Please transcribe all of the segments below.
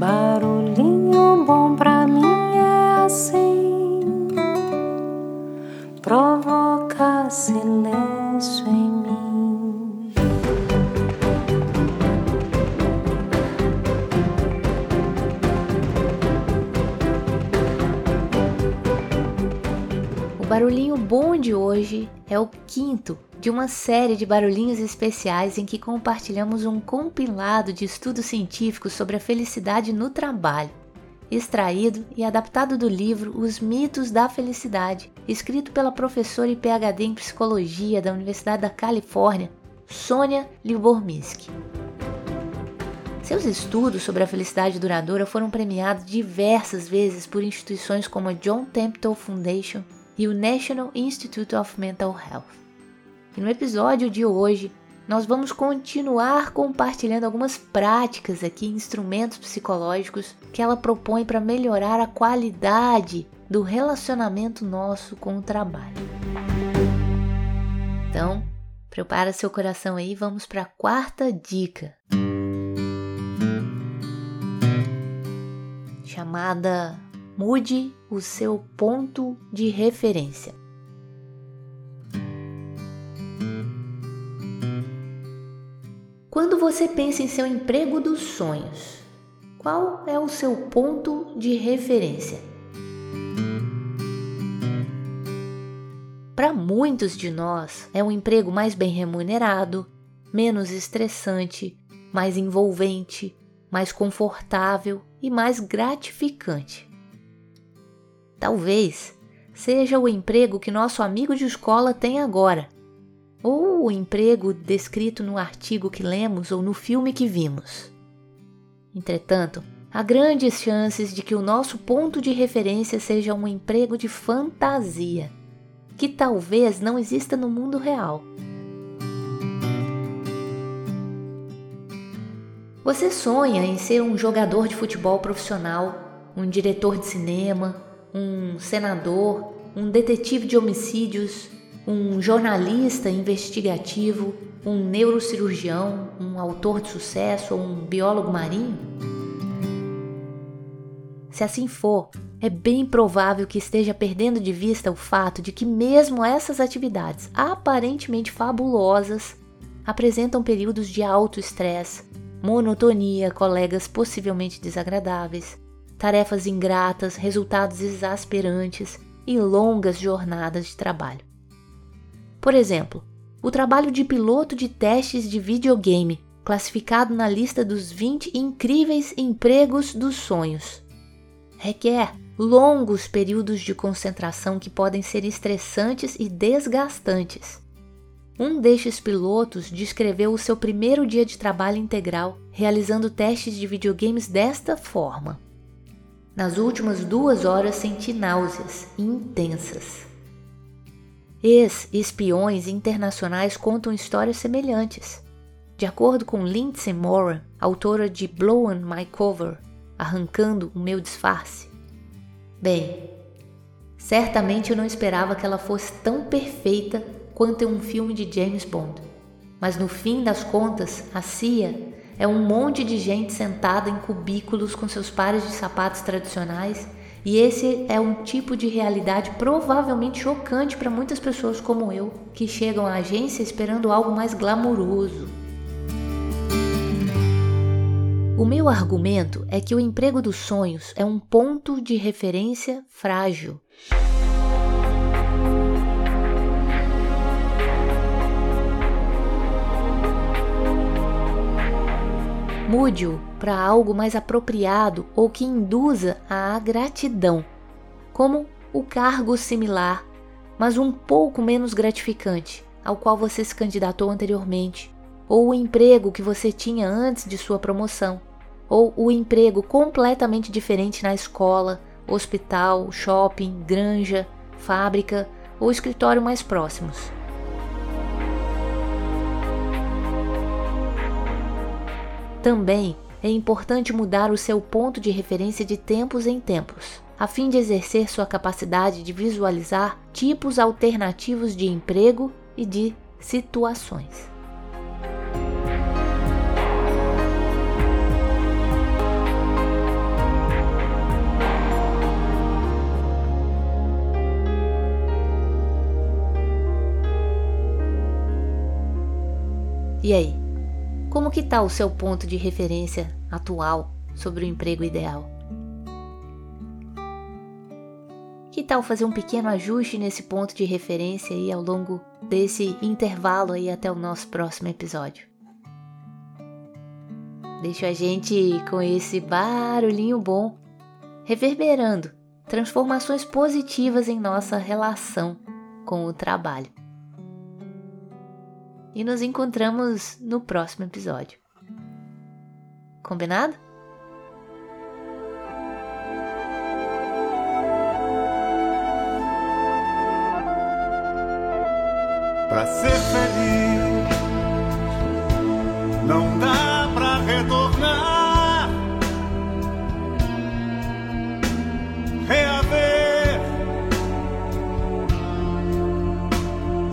Barulhinho bom pra mim é assim, provoca silêncio em mim. O barulhinho bom de hoje é o quinto de uma série de barulhinhos especiais em que compartilhamos um compilado de estudos científicos sobre a felicidade no trabalho, extraído e adaptado do livro Os Mitos da Felicidade, escrito pela professora e PhD em psicologia da Universidade da Califórnia, Sônia Libormisky. Seus estudos sobre a felicidade duradoura foram premiados diversas vezes por instituições como a John Templeton Foundation e o National Institute of Mental Health. E no episódio de hoje, nós vamos continuar compartilhando algumas práticas aqui, instrumentos psicológicos que ela propõe para melhorar a qualidade do relacionamento nosso com o trabalho. Então, prepara seu coração aí, vamos para a quarta dica. Chamada Mude o seu ponto de referência. Quando você pensa em seu emprego dos sonhos, qual é o seu ponto de referência? Para muitos de nós, é um emprego mais bem remunerado, menos estressante, mais envolvente, mais confortável e mais gratificante. Talvez seja o emprego que nosso amigo de escola tem agora ou o emprego descrito no artigo que lemos ou no filme que vimos. Entretanto, há grandes chances de que o nosso ponto de referência seja um emprego de fantasia, que talvez não exista no mundo real. Você sonha em ser um jogador de futebol profissional, um diretor de cinema, um senador, um detetive de homicídios, um jornalista investigativo, um neurocirurgião, um autor de sucesso ou um biólogo marinho? Se assim for, é bem provável que esteja perdendo de vista o fato de que, mesmo essas atividades aparentemente fabulosas, apresentam períodos de alto estresse, monotonia, colegas possivelmente desagradáveis, tarefas ingratas, resultados exasperantes e longas jornadas de trabalho. Por exemplo, o trabalho de piloto de testes de videogame, classificado na lista dos 20 incríveis empregos dos sonhos. Requer longos períodos de concentração que podem ser estressantes e desgastantes. Um destes pilotos descreveu o seu primeiro dia de trabalho integral realizando testes de videogames desta forma. Nas últimas duas horas senti náuseas intensas. Ex-espiões internacionais contam histórias semelhantes. De acordo com Lindsay Moran, autora de Blowing My Cover, Arrancando o Meu Disfarce. Bem, certamente eu não esperava que ela fosse tão perfeita quanto em um filme de James Bond. Mas no fim das contas, a CIA é um monte de gente sentada em cubículos com seus pares de sapatos tradicionais e esse é um tipo de realidade provavelmente chocante para muitas pessoas como eu, que chegam à agência esperando algo mais glamuroso. O meu argumento é que o emprego dos sonhos é um ponto de referência frágil. Mude-o para algo mais apropriado ou que induza à gratidão, como o cargo similar, mas um pouco menos gratificante, ao qual você se candidatou anteriormente, ou o emprego que você tinha antes de sua promoção, ou o emprego completamente diferente na escola, hospital, shopping, granja, fábrica ou escritório mais próximos. Também é importante mudar o seu ponto de referência de tempos em tempos, a fim de exercer sua capacidade de visualizar tipos alternativos de emprego e de situações. E aí? Como que tá o seu ponto de referência atual sobre o emprego ideal? Que tal fazer um pequeno ajuste nesse ponto de referência aí ao longo desse intervalo aí até o nosso próximo episódio? Deixa a gente com esse barulhinho bom reverberando transformações positivas em nossa relação com o trabalho. E nos encontramos no próximo episódio. Combinado? Pra ser feliz, não dá pra retornar. Reaver,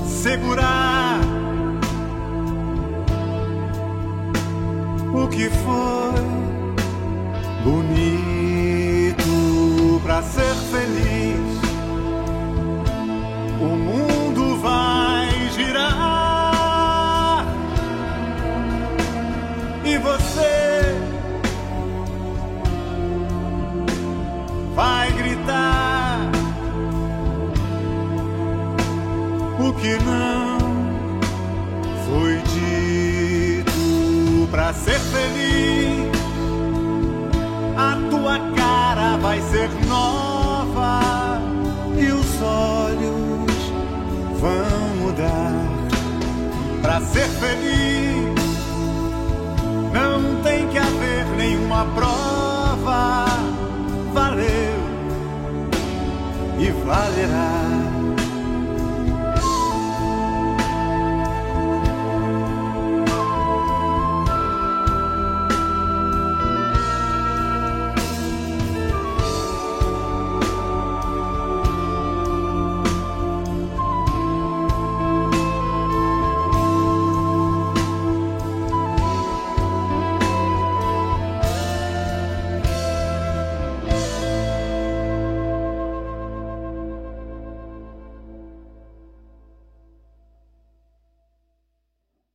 segurar nenhuma prova. Valeu e valerá.